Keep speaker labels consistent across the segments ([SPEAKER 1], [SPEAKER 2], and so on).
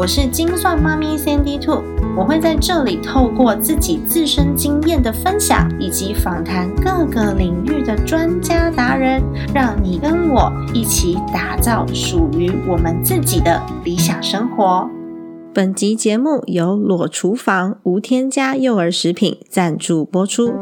[SPEAKER 1] 我是精算妈咪 Sandy Two，我会在这里透过自己自身经验的分享，以及访谈各个领域的专家达人，让你跟我一起打造属于我们自己的理想生活。本集节目由裸厨房无添加幼儿食品赞助播出。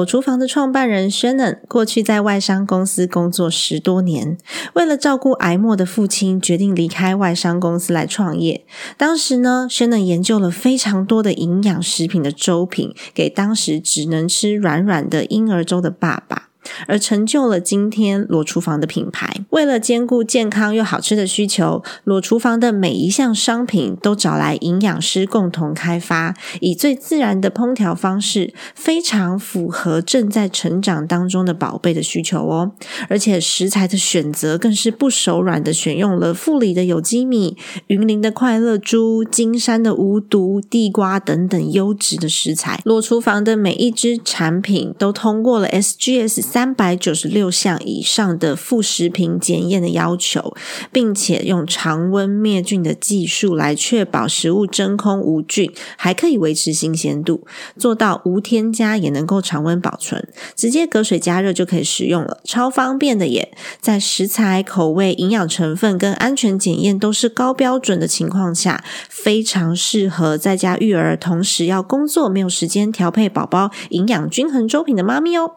[SPEAKER 1] 裸厨房的创办人 Shannon 过去在外商公司工作十多年，为了照顾癌末的父亲，决定离开外商公司来创业。当时呢，Shannon 研究了非常多的营养食品的粥品，给当时只能吃软软的婴儿粥的爸爸。而成就了今天裸厨房的品牌。为了兼顾健康又好吃的需求，裸厨房的每一项商品都找来营养师共同开发，以最自然的烹调方式，非常符合正在成长当中的宝贝的需求哦。而且食材的选择更是不手软的，选用了富里的有机米、云林的快乐猪、金山的无毒地瓜等等优质的食材。裸厨房的每一只产品都通过了 SGS。三三百九十六项以上的副食品检验的要求，并且用常温灭菌的技术来确保食物真空无菌，还可以维持新鲜度，做到无添加也能够常温保存，直接隔水加热就可以食用了，超方便的耶！在食材、口味、营养成分跟安全检验都是高标准的情况下，非常适合在家育儿，同时要工作没有时间调配宝宝营养均衡粥品的妈咪哦。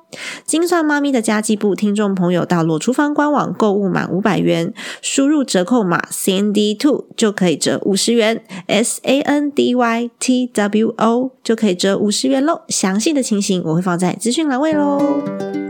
[SPEAKER 1] 精算。妈妈咪的家计部听众朋友到裸厨房官网购物满五百元，输入折扣码 C N D two 就可以折五十元，S A N D Y T W O 就可以折五十元喽。详细的情形我会放在资讯栏位喽。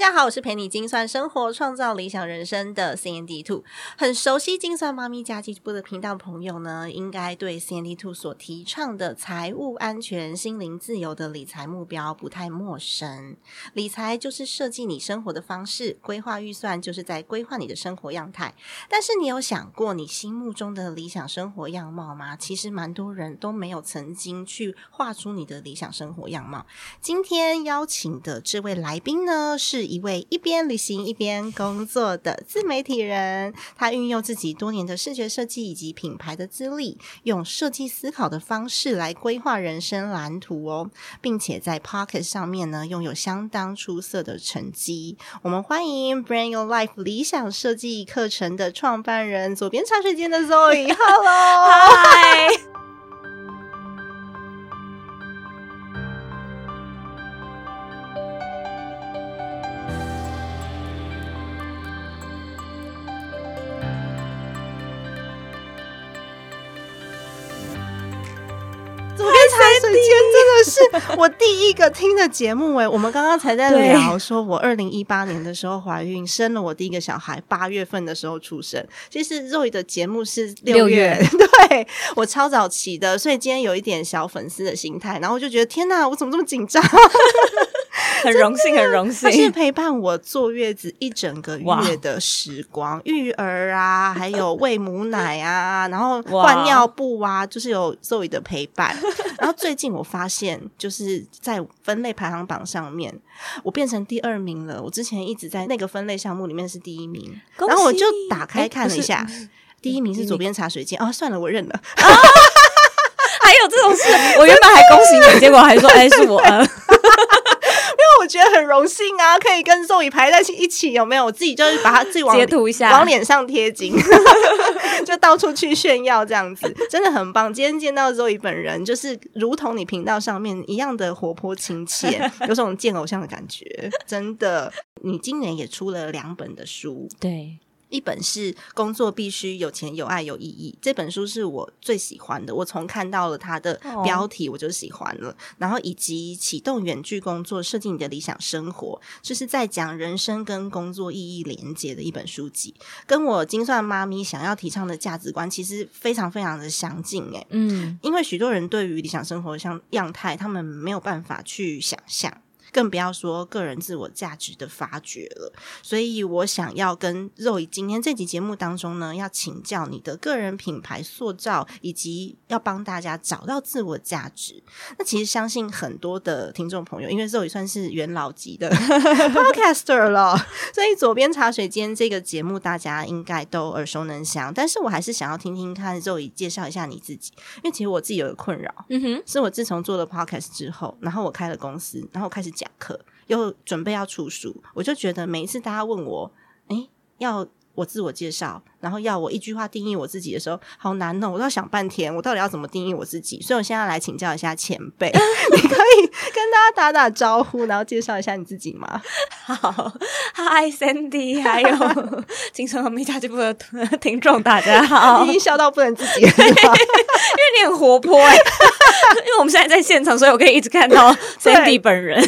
[SPEAKER 1] 大家好，我是陪你精算生活、创造理想人生的 C N D Two。很熟悉精算妈咪家计部的频道朋友呢，应该对 C N D Two 所提倡的财务安全、心灵自由的理财目标不太陌生。理财就是设计你生活的方式，规划预算就是在规划你的生活样态。但是你有想过你心目中的理想生活样貌吗？其实蛮多人都没有曾经去画出你的理想生活样貌。今天邀请的这位来宾呢，是。是一位一边旅行一边工作的自媒体人，他运用自己多年的视觉设计以及品牌的资历，用设计思考的方式来规划人生蓝图哦，并且在 Pocket 上面呢拥有相当出色的成绩。我们欢迎 Brand Your Life 理想设计课程的创办人，左边茶水间的 Zoe，Hello，
[SPEAKER 2] 嗨。
[SPEAKER 1] 间真的是我第一个听的节目哎！我们刚刚才在聊，说我二零一八年的时候怀孕，生了我第一个小孩，八月份的时候出生。其实肉 y 的节目是六月，对我超早起的，所以今天有一点小粉丝的心态，然后我就觉得天哪，我怎么这么紧张？
[SPEAKER 2] 很荣幸，很荣幸，
[SPEAKER 1] 是陪伴我坐月子一整个月的时光，育儿啊，还有喂母奶啊，然后换尿布啊，就是有 Zoe 的陪伴。然后最近我发现，就是在分类排行榜上面，我变成第二名了。我之前一直在那个分类项目里面是第一名，然后我就打开看了一下，第一名是左边茶水间。哦，算了，我认了。
[SPEAKER 2] 还有这种事，我原本还恭喜你，结果还说哎是我。
[SPEAKER 1] 我觉得很荣幸啊，可以跟周宇排在一起，有没有？我自己就是把它自己
[SPEAKER 2] 截图一下，
[SPEAKER 1] 往脸上贴金，就到处去炫耀这样子，真的很棒。今天见到周宇本人，就是如同你频道上面一样的活泼亲切，有种见偶像的感觉。真的，你今年也出了两本的书，
[SPEAKER 2] 对。
[SPEAKER 1] 一本是《工作必须有钱、有爱、有意义》，这本书是我最喜欢的。我从看到了它的标题我就喜欢了，然后以及启动远距工作，设计你的理想生活，就是在讲人生跟工作意义连接的一本书籍，跟我精算妈咪想要提倡的价值观其实非常非常的相近。诶，
[SPEAKER 2] 嗯
[SPEAKER 1] 因为许多人对于理想生活像样态，他们没有办法去想象。更不要说个人自我价值的发掘了，所以我想要跟肉以今天这集节目当中呢，要请教你的个人品牌塑造，以及要帮大家找到自我价值。那其实相信很多的听众朋友，因为肉姨算是元老级的 podcaster 了，所以左边茶水间这个节目大家应该都耳熟能详。但是我还是想要听听看肉以介绍一下你自己，因为其实我自己有个困扰，
[SPEAKER 2] 嗯哼，
[SPEAKER 1] 是我自从做了 podcast 之后，然后我开了公司，然后我开始讲课，又准备要出书，我就觉得每一次大家问我，诶，要我自我介绍，然后要我一句话定义我自己的时候，好难哦，我都要想半天，我到底要怎么定义我自己？所以我现在来请教一下前辈，你可以跟大家打打招呼，然后介绍一下你自己吗？
[SPEAKER 2] 好，Hi Sandy，还有 精神和美家这部的听众，大家好。
[SPEAKER 1] 你已经笑到不能自己了，
[SPEAKER 2] 因为你很活泼哎、因为我们现在在现场，所以我可以一直看到 Sandy 本人，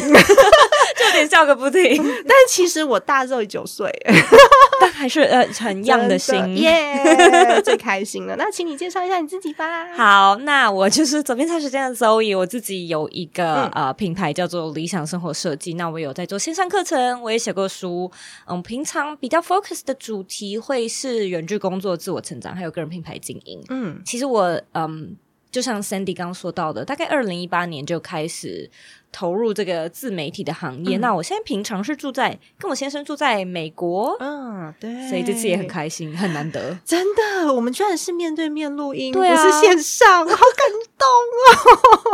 [SPEAKER 2] 点笑个不停，
[SPEAKER 1] 但其实我大肉九岁，
[SPEAKER 2] 但还是呃很样的心
[SPEAKER 1] 真耶，最开心了。那请你介绍一下你自己吧。
[SPEAKER 2] 好，那我就是左边茶时间的 Zoe，我自己有一个、
[SPEAKER 1] 嗯
[SPEAKER 2] 呃品牌叫做理想生活设计。那我有在做线上课程，我也写过书。嗯，平常比较 focus 的主题会是远距工作、自我成长，还有个人品牌经营。
[SPEAKER 1] 嗯
[SPEAKER 2] 其实我嗯，就像 Sandy 刚刚说到的，大概二零一八年就开始投入这个自媒体的行业。
[SPEAKER 1] 嗯。
[SPEAKER 2] 那我现在平常是住在跟我先生住在美国，
[SPEAKER 1] 嗯，对，
[SPEAKER 2] 所以这次也很开心，很难得。
[SPEAKER 1] 真的，我们居然是面对面录音，
[SPEAKER 2] 对啊。
[SPEAKER 1] 不是线上，好感动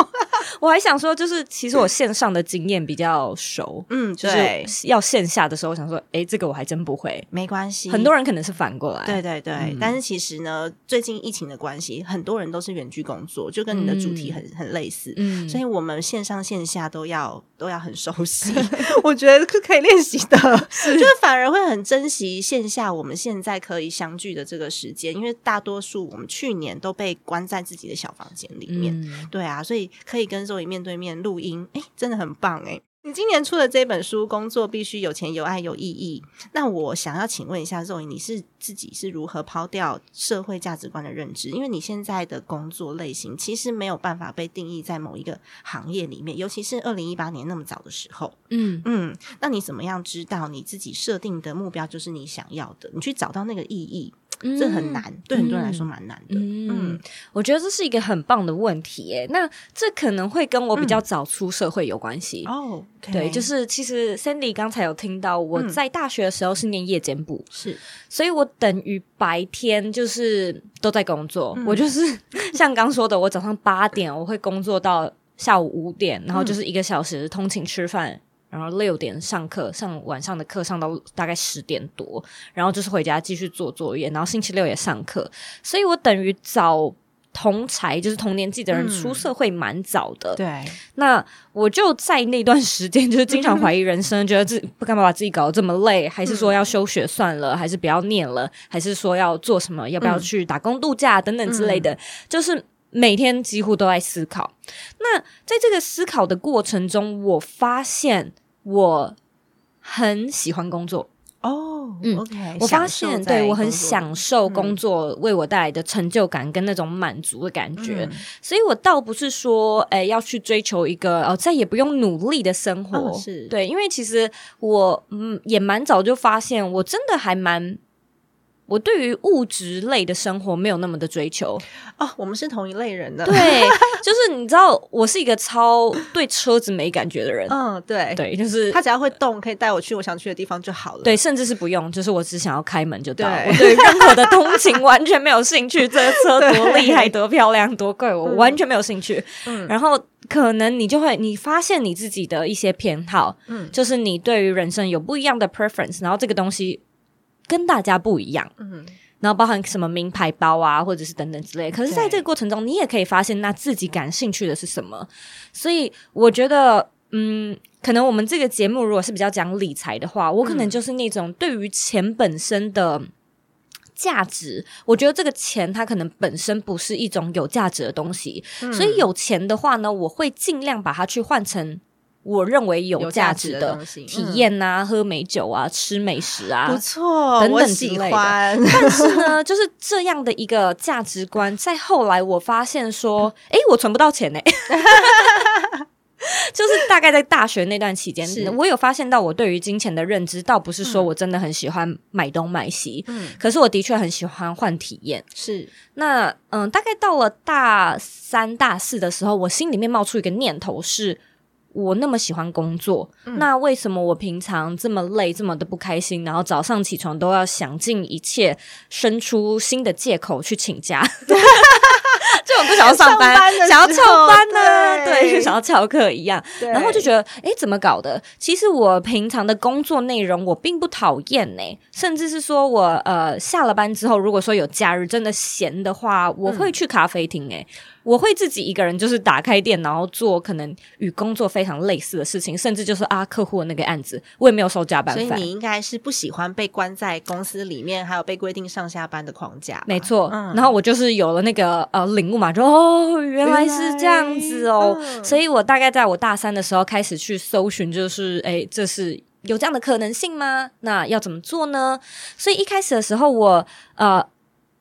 [SPEAKER 1] 哦。
[SPEAKER 2] 我还想说，就是其实我线上的经验比较熟，
[SPEAKER 1] 嗯，
[SPEAKER 2] 就
[SPEAKER 1] 对，
[SPEAKER 2] 是要线下的时候，想说，哎，这个我还真不会。
[SPEAKER 1] 没关系，
[SPEAKER 2] 很多人可能是反过来，
[SPEAKER 1] 对对对，但是其实呢，最近疫情的关系，很多人都是远距工作，就跟你的主题很、很类似。
[SPEAKER 2] 嗯，
[SPEAKER 1] 所以我们线上线下都要 都要很熟悉，我觉得是可以练习的，就是反而会很珍惜线下我们现在可以相聚的这个时间，因为大多数我们去年都被关在自己的小房间里面，
[SPEAKER 2] 嗯。
[SPEAKER 1] 对啊，所以可以跟周颖面对面录音，哎，真的很棒哎。你今年出的这本书《工作必须有钱、有爱、有意义》，那我想要请问一下周宇，你是自己是如何抛掉社会价值观的认知？因为你现在的工作类型其实没有办法被定义在某一个行业里面，尤其是二零一八年那么早的时候。
[SPEAKER 2] 嗯
[SPEAKER 1] 嗯，那你怎么样知道你自己设定的目标就是你想要的？你去找到那个意义，这很难，对很多人来说蛮难的。
[SPEAKER 2] 嗯
[SPEAKER 1] 嗯，
[SPEAKER 2] 我觉得这是一个很棒的问题耶。那这可能会跟我比较早出社会有关系。
[SPEAKER 1] 哦，
[SPEAKER 2] 对，就是其实 Sandy 刚才有听到，我
[SPEAKER 1] 嗯
[SPEAKER 2] 在大学的时候是念夜间部，
[SPEAKER 1] 是
[SPEAKER 2] 所以我等于白天就是都在工作。
[SPEAKER 1] 嗯
[SPEAKER 2] 我就是 像刚说的，我早上八点我会工作到下午五点，然后就是一个小时通勤吃饭。然后六点上课，上晚上的课上到大概十点多，然后就是回家继续做作业，然后星期六也上课，所以我等于早同才就是同年纪的人
[SPEAKER 1] 嗯
[SPEAKER 2] 出社会蛮早的。
[SPEAKER 1] 对，
[SPEAKER 2] 那我就在那段时间，就是经常怀疑人生，觉得自己不干嘛把自己搞得这么累，还是说要休学算了，还是不要念了，还是说要做什么，要不要去打工度假等等之类的，就是每天几乎都在思考。那在这个思考的过程中，我发现我很喜欢工作，
[SPEAKER 1] 哦，
[SPEAKER 2] 嗯
[SPEAKER 1] o k
[SPEAKER 2] 我发现，对我很享受工作为我带来的成就感跟那种满足的感觉，
[SPEAKER 1] 嗯。
[SPEAKER 2] 所以我倒不是说，哎、要去追求一个哦再也不用努力的生活，
[SPEAKER 1] 哦是。
[SPEAKER 2] 对，因为其实我嗯也蛮早就发现，我真的还蛮。我对于物质类的生活没有那么的追求，
[SPEAKER 1] 哦，我们是同一类人的，
[SPEAKER 2] 对，就是你知道，我是一个超对车子没感觉的人，
[SPEAKER 1] 嗯，对，
[SPEAKER 2] 对，就是
[SPEAKER 1] 他只要会动，可以带我去我想去的地方就好了。
[SPEAKER 2] 对，甚至是不用，就是我只想要开门就到。
[SPEAKER 1] 对
[SPEAKER 2] 我对任何的通勤完全没有兴趣，这个车多厉害、多漂亮、多贵，我完全没有兴趣。
[SPEAKER 1] 嗯
[SPEAKER 2] 然后可能你就会，你发现你自己的一些偏好，
[SPEAKER 1] 嗯
[SPEAKER 2] 就是你对于人生有不一样的 preference，然后这个东西跟大家不一样。
[SPEAKER 1] 嗯，
[SPEAKER 2] 然后包含什么名牌包啊，或者是等等之类。可是，在这个过程中，你也可以发现那自己感兴趣的是什么。所以，我觉得，嗯，可能我们这个节目如果是比较讲理财的话，我可能就是那种对于钱本身的价值，我觉得这个钱它可能本身不是一种有价值的东西，所以有钱的话呢，我会尽量把它去换成。我认为有价值的体验呐，喝美酒啊，吃美食啊，
[SPEAKER 1] 不错，
[SPEAKER 2] 等等之类的。但是呢，就是这样的一个价值观，在后来我发现说，哎，我存不到钱呢。就是大概在大学那段期间，我有发现到我对于金钱的认知，倒不是说我真的很喜欢买东买西，嗯，可是我的确很喜欢换体验。
[SPEAKER 1] 是
[SPEAKER 2] 那嗯，大概到了大三、大四的时候，我心里面冒出一个念头是。我那么喜欢工作，那为什么我平常这么累，这么的不开心，然后早上起床都要想尽一切，生出新的借口去请假？就我不想要上班，想要翘班呢？对，就想要翘课一样。然后就觉得，哎，怎么搞的？其实我平常的工作内容我并不讨厌呢，甚至是说我呃下了班之后，如果说有假日真的闲的话，我会去咖啡厅哎。我会自己一个人，就是打开电脑做可能与工作非常类似的事情，甚至就是啊客户的那个案子，我也没有收加班
[SPEAKER 1] 费。所以你应该是不喜欢被关在公司里面，还有被规定上下班的框架。
[SPEAKER 2] 没错，嗯然后我就是有了那个呃领悟嘛，就哦原来是这样子哦，所以我大概在我大三的时候开始去搜寻，就是哎这是有这样的可能性吗？那要怎么做呢？所以一开始的时候，我呃。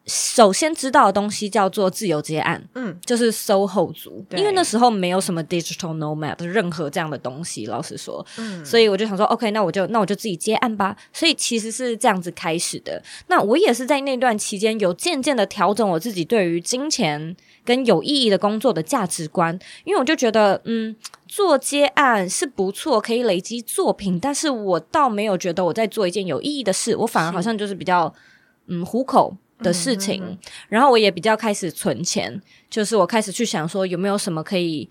[SPEAKER 2] 首先知道的东西叫做自由接案，嗯，就是 SOHO 族，因为那时候没有什么 digital nomad 任何这样的东西，老实说，嗯，所以我就想说，OK，那我就那我就自己接案吧。所以其实是这样子开始的。那我也是在那段期间有渐渐的调整我自己对于金钱跟有意义的工作的价值观，因为我就觉得，嗯，做接案是不错，可以累积作品，但是我倒没有觉得我在做一件有意义的事，我反而好像就是比较，嗯，糊口。的事情，然后我也比较开始存钱，就是我开始去想说有没有什么可以，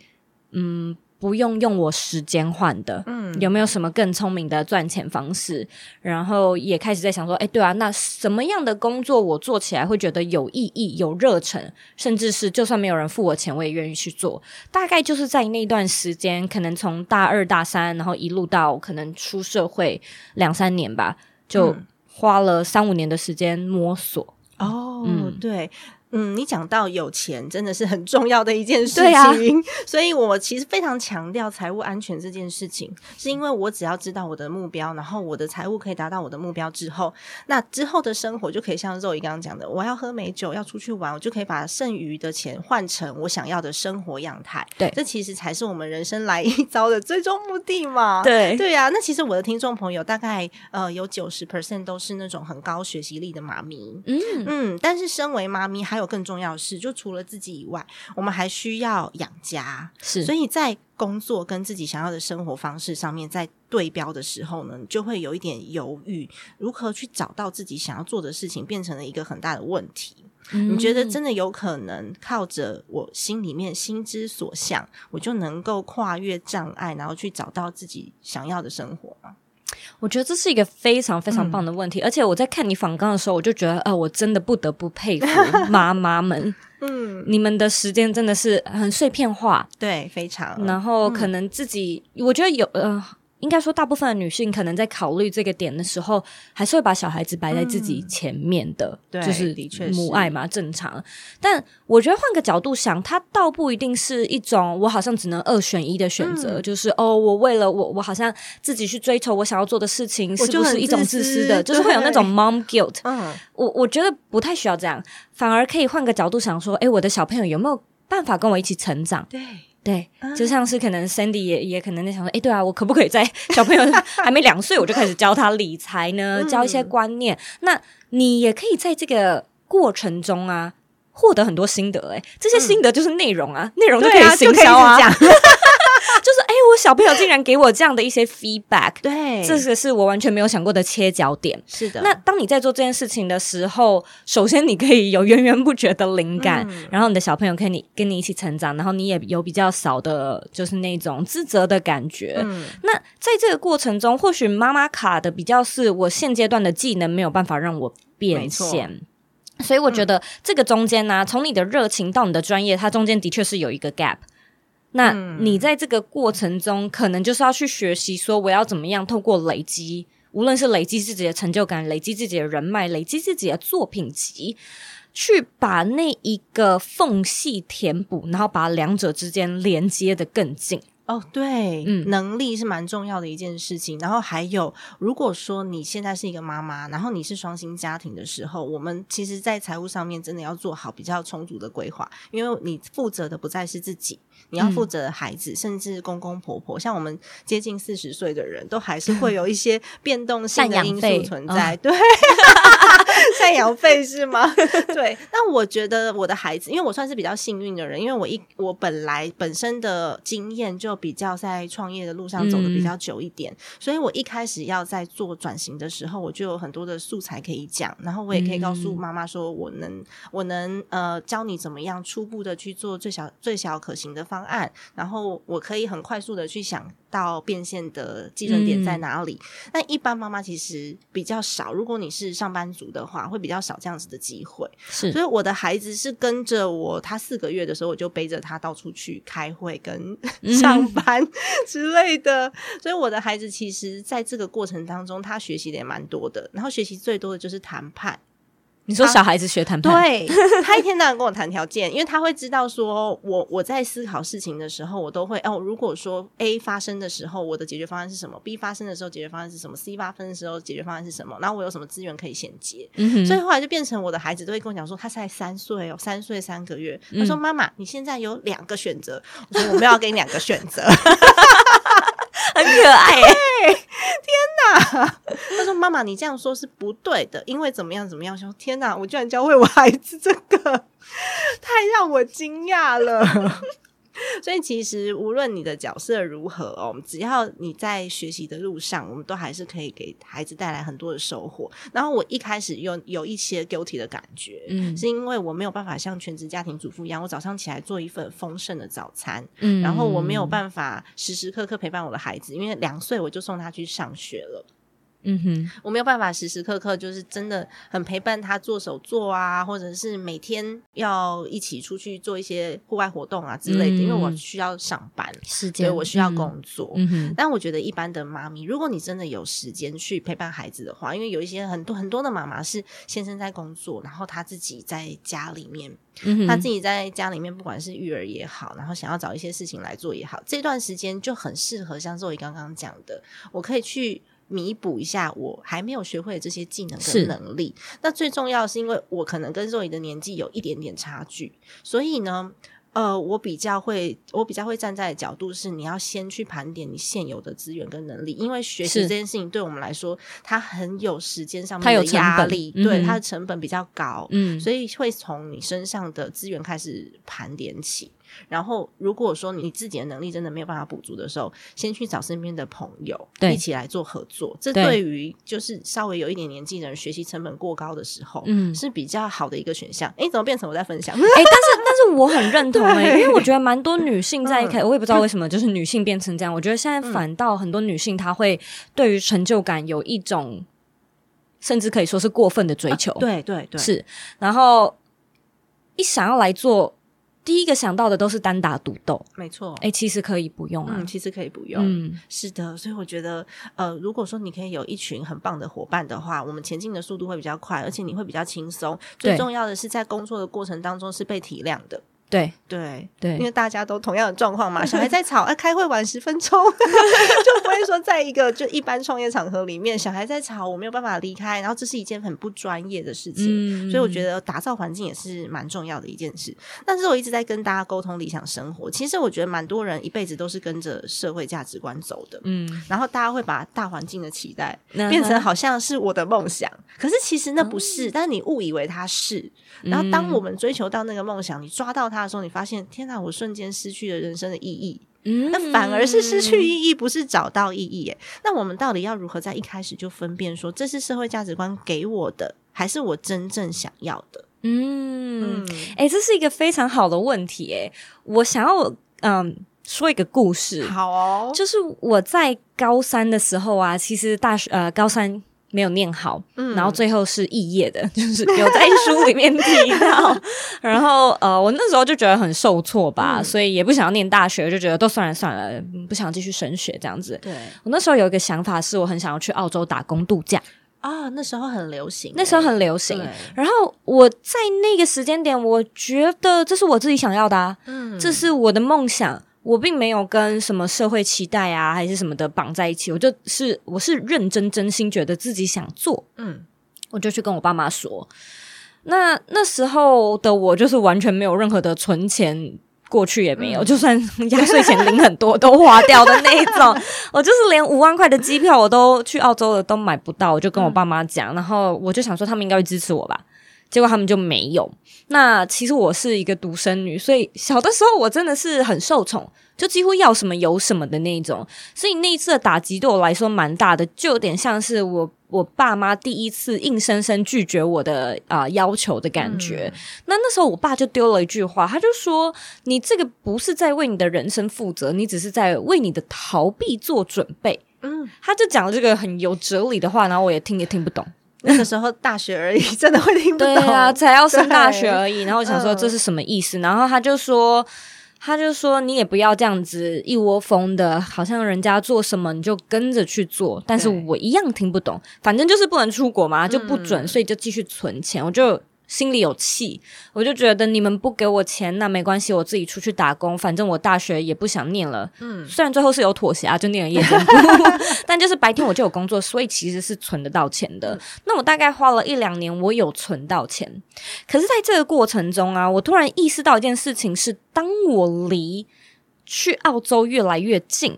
[SPEAKER 2] 嗯，不用用我时间换的，嗯，有没有什么更聪明的赚钱方式？然后也开始在想说，哎，对啊，那什么样的工作我做起来会觉得有意义、有热忱，甚至是就算没有人付我钱，我也愿意去做。大概就是在那段时间，可能从大二、大三，然后一路到可能出社会两三年吧，就花了三五年的时间摸索。
[SPEAKER 1] 哦，对。嗯，你讲到有钱真的是很重要的一件事情，所以我其实非常强调财务安全这件事情，是因为我只要知道我的目标，然后我的财务可以达到我的目标之后，那之后的生活就可以像肉姨刚刚讲的，我要喝美酒，要出去玩，我就可以把剩余的钱换成我想要的生活样态。
[SPEAKER 2] 对，
[SPEAKER 1] 这其实才是我们人生来一遭的最终目的嘛。
[SPEAKER 2] 对，
[SPEAKER 1] 对呀。那其实我的听众朋友大概呃有九十 percent 都是那种很高学习力的妈咪，嗯嗯，但是身为妈咪还。还有更重要的事，就除了自己以外，我们还需要养家。
[SPEAKER 2] 是，
[SPEAKER 1] 所以在工作跟自己想要的生活方式上面，在对标的时候呢，就会有一点犹豫，如何去找到自己想要做的事情，变成了一个很大的问题。你觉得真的有可能靠着我心里面心之所向，我就能够跨越障碍，然后去找到自己想要的生活吗？
[SPEAKER 2] 我觉得这是一个非常非常棒的问题，而且我在看你访纲的时候，我就觉得，呃，我真的不得不佩服 妈妈们，嗯，你们的时间真的是很碎片化，
[SPEAKER 1] 对，非常，
[SPEAKER 2] 然后可能自己，我觉得有，呃。应该说，大部分的女性可能在考虑这个点的时候，还是会把小孩子摆在自己前面的，就是母爱嘛，正常。但我觉得换个角度想，它倒不一定是一种我好像只能二选一的选择，就是哦，我为了我，我好像自己去追求我想要做的事情，是不是一种自私的？就是会有那种 mom guilt。嗯，我我觉得不太需要这样，反而可以换个角度想说，哎，我的小朋友有没有办法跟我一起成长？
[SPEAKER 1] 对。
[SPEAKER 2] 对，就像是可能 Sandy 也也可能在想说，哎，对啊，我可不可以在小朋友 还没两岁，我就开始教他理财呢？教一些观念。那你也可以在这个过程中啊，获得很多心得。哎，这些心得就是内容啊，内容就可以行销啊。就是哎，我小朋友竟然给我这样的一些 feedback，
[SPEAKER 1] 对，
[SPEAKER 2] 这个是我完全没有想过的切角点。
[SPEAKER 1] 是的，
[SPEAKER 2] 那当你在做这件事情的时候，首先你可以有源源不绝的灵感，然后你的小朋友可以跟你一起成长，然后你也有比较少的，就是那种自责的感觉。那在这个过程中，或许妈妈卡的比较是我现阶段的技能没有办法让我变现，所以我觉得这个中间呢，从你的热情到你的专业，它中间的确是有一个 gap。那你在这个过程中，可能就是要去学习，说我要怎么样透过累积无论是累积自己的成就感、累积自己的人脉、累积自己的作品集，去把那一个缝隙填补，然后把两者之间连接的更近。
[SPEAKER 1] 哦，对，
[SPEAKER 2] 嗯
[SPEAKER 1] 能力是蛮重要的一件事情。然后还有，如果说你现在是一个妈妈，然后你是双薪家庭的时候，我们其实，在财务上面真的要做好比较充足的规划，因为你负责的不再是自己，你要负责孩子，甚至公公婆婆。像我们接近四十岁的人，都还是 会有一些变动性的因素存在。对，赡养费是吗？对。那我觉得我的孩子，因为我算是比较幸运的人，因为我一我本来本身的经验就比较在创业的路上走的比较久一点，所以我一开始要在做转型的时候，我就有很多的素材可以讲，然后我也可以告诉妈妈说，我能我能呃教你怎么样初步的去做最小最小可行的方案，然后我可以很快速的去想到变现的基准点在哪里。但一般妈妈其实比较少，如果你是上班族的话，会比较少这样子的机会。
[SPEAKER 2] 是
[SPEAKER 1] 所以我的孩子是跟着我，他四个月的时候，我就背着他到处去开会跟 上班 之类的。所以我的孩子其实在这个过程当中，他学习的也蛮多的。然后学习最多的就是谈判，
[SPEAKER 2] 你说小孩子学谈判，
[SPEAKER 1] 对他一天到晚跟我谈条件，因为他会知道说我我在思考事情的时候，我都会哦，如果说 A 发生的时候，我的解决方案是什么；B 发生的时候，解决方案是什么；C 发生的时候，解决方案是什么。然后我有什么资源可以衔接。
[SPEAKER 2] 嗯，
[SPEAKER 1] 所以后来就变成我的孩子都会跟我讲说，他才三岁哦，三岁三个月。他说：“妈妈，你现在有两个选择。”我说：“我没有要给你两个选择。
[SPEAKER 2] 很可爱天哪。
[SPEAKER 1] 他说：“妈妈，你这样说是不对的，因为怎么样怎么样。”说：“天哪，我居然教会我孩子这个，太让我惊讶了。”所以其实无论你的角色如何哦，只要你在学习的路上，我们都还是可以给孩子带来很多的收获。然后我一开始有有一些 guilty 的感觉，
[SPEAKER 2] 嗯
[SPEAKER 1] 是因为我没有办法像全职家庭主妇一样，我早上起来做一份丰盛的早餐，
[SPEAKER 2] 嗯
[SPEAKER 1] 然后我没有办法时时刻刻陪伴我的孩子，因为两岁我就送他去上学了。
[SPEAKER 2] 嗯哼，
[SPEAKER 1] 我没有办法时时刻刻就是真的很陪伴他做手作啊，或者是每天要一起出去做一些户外活动啊之类的，
[SPEAKER 2] 嗯
[SPEAKER 1] 因为我需要上班，
[SPEAKER 2] 时间
[SPEAKER 1] 所以我需要工作。
[SPEAKER 2] 嗯哼，
[SPEAKER 1] 但我觉得一般的妈咪，如果你真的有时间去陪伴孩子的话，因为有一些很多很多的妈妈是先生在工作，然后她自己在家里面，
[SPEAKER 2] 嗯
[SPEAKER 1] 她自己在家里面，不管是育儿也好，然后想要找一些事情来做也好，这段时间就很适合像周怡刚刚讲的，我可以去。弥补一下我还没有学会的这些技能
[SPEAKER 2] 是
[SPEAKER 1] 跟能力。那最重要的是，因为我可能跟若怡的年纪有一点点差距，所以呢，呃，我比较会，我比较会站在的角度是，你要先去盘点你现有的资源跟能力，因为学习这件事情对我们来说，它很有时间上面的压力，对它的成本比较高，
[SPEAKER 2] 嗯，
[SPEAKER 1] 所以会从你身上的资源开始盘点起。然后，如果说你自己的能力真的没有办法补足的时候，先去找身边的朋友
[SPEAKER 2] 对
[SPEAKER 1] 一起来做合作。这
[SPEAKER 2] 对
[SPEAKER 1] 对于就是稍微有一点年纪的人，学习成本过高的时候，
[SPEAKER 2] 嗯
[SPEAKER 1] 是比较好的一个选项。诶，怎么变成我在分享？
[SPEAKER 2] 哎、但是但是我很认同 哎、
[SPEAKER 1] 对
[SPEAKER 2] 因为我觉得蛮多女性在一
[SPEAKER 1] 嗯
[SPEAKER 2] 开，我也不知道为什么，就是女性变成这样。我觉得现在反倒很多女性她会对于成就感有一种，甚至可以说是过分的追求。
[SPEAKER 1] 对对对，
[SPEAKER 2] 是，然后一想要来做，第一个想到的都是单打独斗。
[SPEAKER 1] 没错。
[SPEAKER 2] 哎、其实可以不用啊
[SPEAKER 1] 嗯，。其实可以不用。
[SPEAKER 2] 嗯
[SPEAKER 1] 是的，所以我觉得，呃，如果说你可以有一群很棒的伙伴的话，我们前进的速度会比较快，而且你会比较轻松。最重要的是，在工作的过程当中是被体谅的。
[SPEAKER 2] 对
[SPEAKER 1] 对，
[SPEAKER 2] 对
[SPEAKER 1] 因为大家都同样的状况嘛，小孩在吵，啊，开会晚十分钟，就不会说在一个就一般创业场合里面，小孩在吵，我没有办法离开，然后这是一件很不专业的事情。
[SPEAKER 2] 嗯
[SPEAKER 1] 所以我觉得打造环境也是蛮重要的一件事。但是我一直在跟大家沟通理想生活，其实我觉得蛮多人一辈子都是跟着社会价值观走的。
[SPEAKER 2] 嗯，
[SPEAKER 1] 然后大家会把大环境的期待变成好像是我的梦想，可是其实那不是，但是你误以为它是。然后当我们追求到那个梦想，你抓到它的时候，你发现天哪，我瞬间失去了人生的意义。
[SPEAKER 2] 嗯
[SPEAKER 1] 那反而是失去意义，不是找到意义。耶。那我们到底要如何在一开始就分辨说这是社会价值观给我的，还是我真正想要的？
[SPEAKER 2] 嗯，哎、这是一个非常好的问题、哎，我想要嗯说一个故事，
[SPEAKER 1] 好哦，
[SPEAKER 2] 就是我在高三的时候啊，其实大学呃高三没有念好，
[SPEAKER 1] 嗯
[SPEAKER 2] 然后最后是肄业的，就是有在书里面提到。然后呃，我那时候就觉得很受挫吧，
[SPEAKER 1] 嗯
[SPEAKER 2] 所以也不想要念大学，就觉得都算了算了，嗯不想继续升学这样子。
[SPEAKER 1] 对
[SPEAKER 2] 我那时候有一个想法，是我很想要去澳洲打工度假，
[SPEAKER 1] 啊，那时候很流行欸，
[SPEAKER 2] 那时候很流行。然后我在那个时间点，我觉得这是我自己想要的啊，
[SPEAKER 1] 嗯
[SPEAKER 2] 这是我的梦想。我并没有跟什么社会期待啊，还是什么的绑在一起，我就是我是认真真心觉得自己想做，
[SPEAKER 1] 嗯
[SPEAKER 2] 我就去跟我爸妈说。那那时候的我就是完全没有任何的存钱，过去也没有，就算压岁钱领很多都花掉的那一种。我就是连五万块的机票我都去澳洲了都买不到，我就跟我爸妈讲，然后我就想说他们应该会支持我吧。结果他们就没有。那其实我是一个独生女，所以小的时候我真的是很受宠，就几乎要什么有什么的那种。所以那一次的打击对我来说蛮大的，就有点像是我我爸妈第一次硬生生拒绝我的啊、呃要求的感觉。那那时候我爸就丢了一句话，他就说：“你这个不是在为你的人生负责，你只是在为你的逃避做准备。”
[SPEAKER 1] 嗯，
[SPEAKER 2] 他就讲了这个很有哲理的话，然后我也听也听不懂。
[SPEAKER 1] 那个时候大学而已，真的会听不懂。
[SPEAKER 2] 对啊，才要上大学而已。然后我想说
[SPEAKER 1] 嗯
[SPEAKER 2] 这是什么意思？然后他就说。他就说：“你也不要这样子一窝蜂的，好像人家做什么你就跟着去做。但是我一样听不懂，反正就是不能出国嘛，就不准，
[SPEAKER 1] 嗯
[SPEAKER 2] 所以就继续存钱。我就心里有气，我就觉得你们不给我钱，那没关系，我自己出去打工，反正我大学也不想念了。
[SPEAKER 1] 嗯
[SPEAKER 2] 虽然最后是有妥协啊，就念了夜间部，但就是白天我就有工作，所以其实是存得到钱的。那我大概花了一两年，我有存到钱。可是在这个过程中啊，我突然意识到一件事情是，当我离去澳洲越来越近。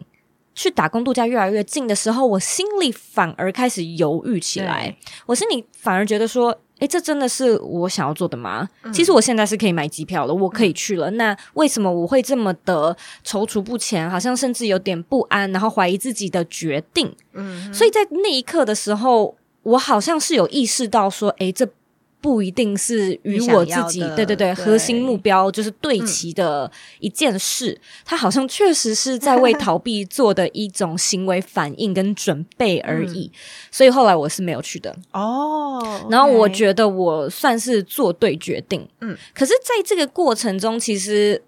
[SPEAKER 2] 去打工度假越来越近的时候，我心里反而开始犹豫起来。我心里反而觉得说，诶，这真的是我想要做的吗？其实我现在是可以买机票了，我可以去了。那为什么我会这么的踌躇不前？好像甚至有点不安，然后怀疑自己的决定。
[SPEAKER 1] 嗯，
[SPEAKER 2] 所以在那一刻的时候，我好像是有意识到说，诶，这不一定是与我自己对对对
[SPEAKER 1] 对。
[SPEAKER 2] 核心目标就是对齐的一件事，它好像确实是在为逃避 做的一种行为反应跟准备而已。所以后来我是没有去的。
[SPEAKER 1] 哦，
[SPEAKER 2] 然后我觉得我算是做对决定，
[SPEAKER 1] 嗯
[SPEAKER 2] 嗯，可是在这个过程中，其实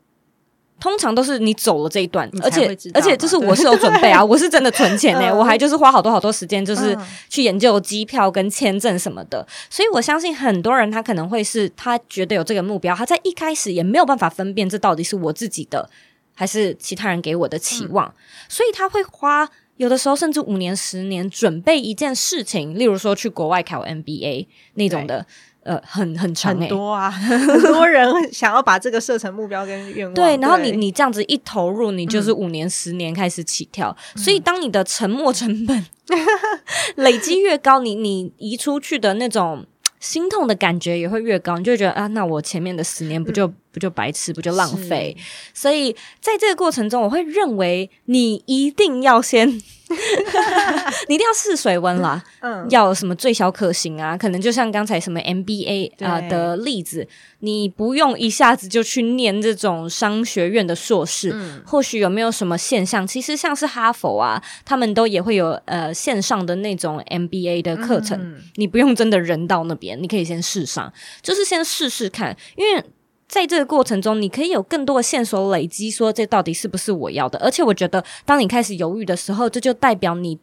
[SPEAKER 2] 通常都是你走了这一段而且而且就是我是有准备啊，我是真的存钱呢、
[SPEAKER 1] 嗯。
[SPEAKER 2] 我还就是花好多好多时间，就是
[SPEAKER 1] 嗯。
[SPEAKER 2] 去研究机票跟签证什么的，所以我相信很多人他可能会是他觉得有这个目标，他在一开始也没有办法分辨这到底是我自己的还是其他人给我的期望，
[SPEAKER 1] 嗯。
[SPEAKER 2] 所以他会花。有的时候甚至五年、十年准备一件事情，例如说去国外考 MBA 那种的，呃，很很长、欸、
[SPEAKER 1] 很多啊，很多人想要把这个设成目标跟愿望。
[SPEAKER 2] 对，然后你你这样子一投入，你就是五年、十年开始起跳。所以当你的沉没成本 累积越高，你你移出去的那种心痛的感觉也会越高，你就会觉得啊，那我前面的十年不就、不就白吃，不就浪费？所以在这个过程中，我会认为你一定要先，你一定要试水温啦。
[SPEAKER 1] 嗯，
[SPEAKER 2] 要什么最小可行啊？可能就像刚才什么 MBA 啊、
[SPEAKER 1] 对
[SPEAKER 2] 的例子，你不用一下子就去念这种商学院的硕士，
[SPEAKER 1] 嗯
[SPEAKER 2] 或许有没有什么现象？其实像是哈佛啊，他们都也会有呃线上的那种 MBA 的课程，
[SPEAKER 1] 嗯
[SPEAKER 2] 你不用真的人到那边，你可以先试上，就是先试试看，因为。在这个过程中，你可以有更多的线索累积，说这到底是不是我要的。而且，我觉得当你开始犹豫的时候，这就代表你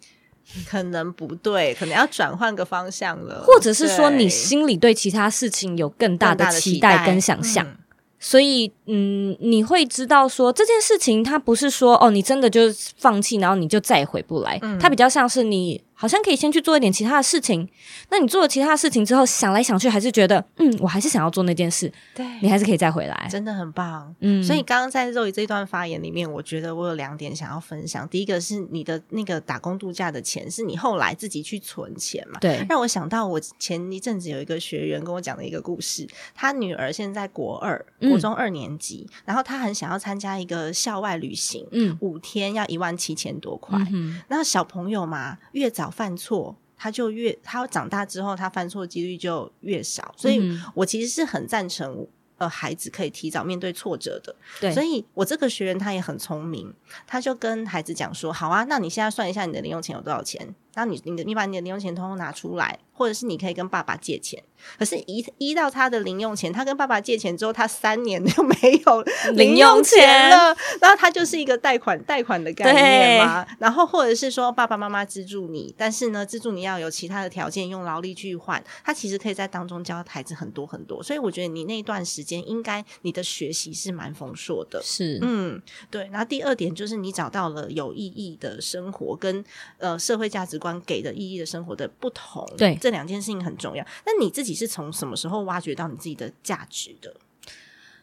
[SPEAKER 1] 可能不对，可能要转换个方向了，
[SPEAKER 2] 或者是说你心里对其他事情有更大
[SPEAKER 1] 的
[SPEAKER 2] 期
[SPEAKER 1] 期待
[SPEAKER 2] 跟想象，
[SPEAKER 1] 嗯。
[SPEAKER 2] 所以嗯，你会知道说这件事情它不是说哦，你真的就放弃，然后你就再也回不来，
[SPEAKER 1] 嗯。
[SPEAKER 2] 它比较像是你好像可以先去做一点其他的事情，那你做了其他的事情之后，想来想去还是觉得嗯，我还是想要做那件事，
[SPEAKER 1] 对，
[SPEAKER 2] 你还是可以再回来，
[SPEAKER 1] 真的很棒。
[SPEAKER 2] 嗯，
[SPEAKER 1] 所以刚刚在肉姨这一段发言里面，我觉得我有两点想要分享。第一个是你的那个打工度假的钱，是你后来自己去存钱嘛？
[SPEAKER 2] 对，
[SPEAKER 1] 让我想到我前一阵子有一个学员跟我讲的一个故事，他女儿现在国二，
[SPEAKER 2] 嗯。
[SPEAKER 1] 国中二年级，然后他很想要参加一个校外旅行，
[SPEAKER 2] 嗯。
[SPEAKER 1] 五天要一万七千多块。
[SPEAKER 2] 嗯哼。
[SPEAKER 1] 那小朋友嘛，越早犯错，他就越他长大之后，他犯错几率就越少。所以
[SPEAKER 2] 嗯
[SPEAKER 1] 我其实是很赞成。呃，孩子可以提早面对挫折的，
[SPEAKER 2] 对，
[SPEAKER 1] 所以我这个学员他也很聪明，他就跟孩子讲说：“好啊，那你现在算一下你的零用钱有多少钱，然后你你的你把你的零用钱通通拿出来，或者是你可以跟爸爸借钱。可是依依到他的零用钱，他跟爸爸借钱之后，他三年就 没有
[SPEAKER 2] 零用钱
[SPEAKER 1] 钱了，然后他就是一个贷款贷款的概念嘛。然后或者是说爸爸妈妈资助你，但是呢，资助你要有其他的条件，用劳力去换，他其实可以在当中教孩子很多很多。所以我觉得你那段时间应该你的学习是蛮丰硕的。
[SPEAKER 2] 是，
[SPEAKER 1] 嗯，对。然后第二点就是你找到了有意义的生活跟呃社会价值观给的意义的生活的不同，
[SPEAKER 2] 对
[SPEAKER 1] 这两件事情很重要。那你自己是从什么时候挖掘到你自己的价值的？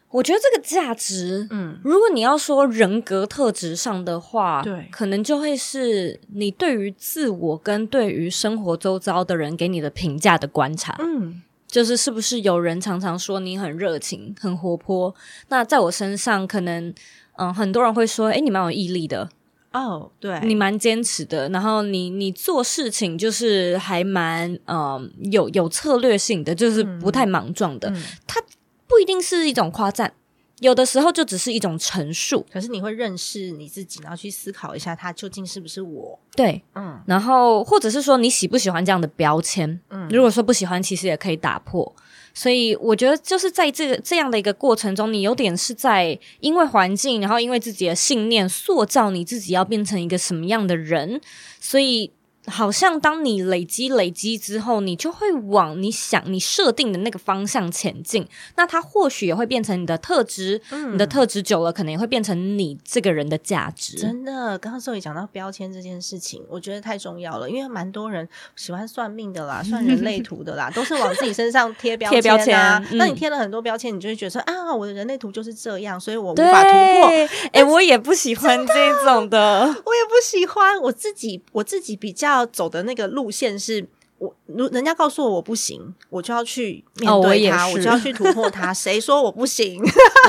[SPEAKER 2] 我觉得这个价值，
[SPEAKER 1] 嗯，
[SPEAKER 2] 如果你要说人格特质上的话，
[SPEAKER 1] 对
[SPEAKER 2] 可能就会是你对于自我跟对于生活周遭的人给你的评价的观察。
[SPEAKER 1] 嗯，
[SPEAKER 2] 就是是不是有人常常说你很热情、很活泼？那在我身上，可能嗯，很多人会说，诶，你蛮有毅力的，
[SPEAKER 1] 哦，对，
[SPEAKER 2] 你蛮坚持的，然后你你做事情就是还蛮嗯有有策略性的，就是不太莽撞的。
[SPEAKER 1] 嗯
[SPEAKER 2] 它不一定是一种夸赞，有的时候就只是一种陈述。
[SPEAKER 1] 可是你会认识你自己，然后去思考一下，他究竟是不是我？
[SPEAKER 2] 对，
[SPEAKER 1] 嗯
[SPEAKER 2] 然后或者是说你喜不喜欢这样的标签？
[SPEAKER 1] 嗯
[SPEAKER 2] 如果说不喜欢，其实也可以打破。所以我觉得就是在这个这样的一个过程中，你有点是在因为环境，然后因为自己的信念塑造你自己要变成一个什么样的人，所以。好像当你累积累积之后，你就会往你想你设定的那个方向前进。那它或许也会变成你的特质，你的特质久了，可能也会变成你这个人的价值。
[SPEAKER 1] 真的，刚刚寿宇讲到标签这件事情，我觉得太重要了，因为蛮多人喜欢算命的啦，算人类图的啦，都是往自己身上贴标
[SPEAKER 2] 贴标
[SPEAKER 1] 签啊。
[SPEAKER 2] 嗯
[SPEAKER 1] 那你贴了很多标签，你就会觉得说啊，我的人类图就是这样，所以我无法突破。
[SPEAKER 2] 对，哎、我也不喜欢这种的。
[SPEAKER 1] 我也不喜欢我自己，我自己比较走的那个路线是。我如人家告诉我我不行，我就要去面对它，
[SPEAKER 2] 也是
[SPEAKER 1] 我就要去突破他。谁说我不行？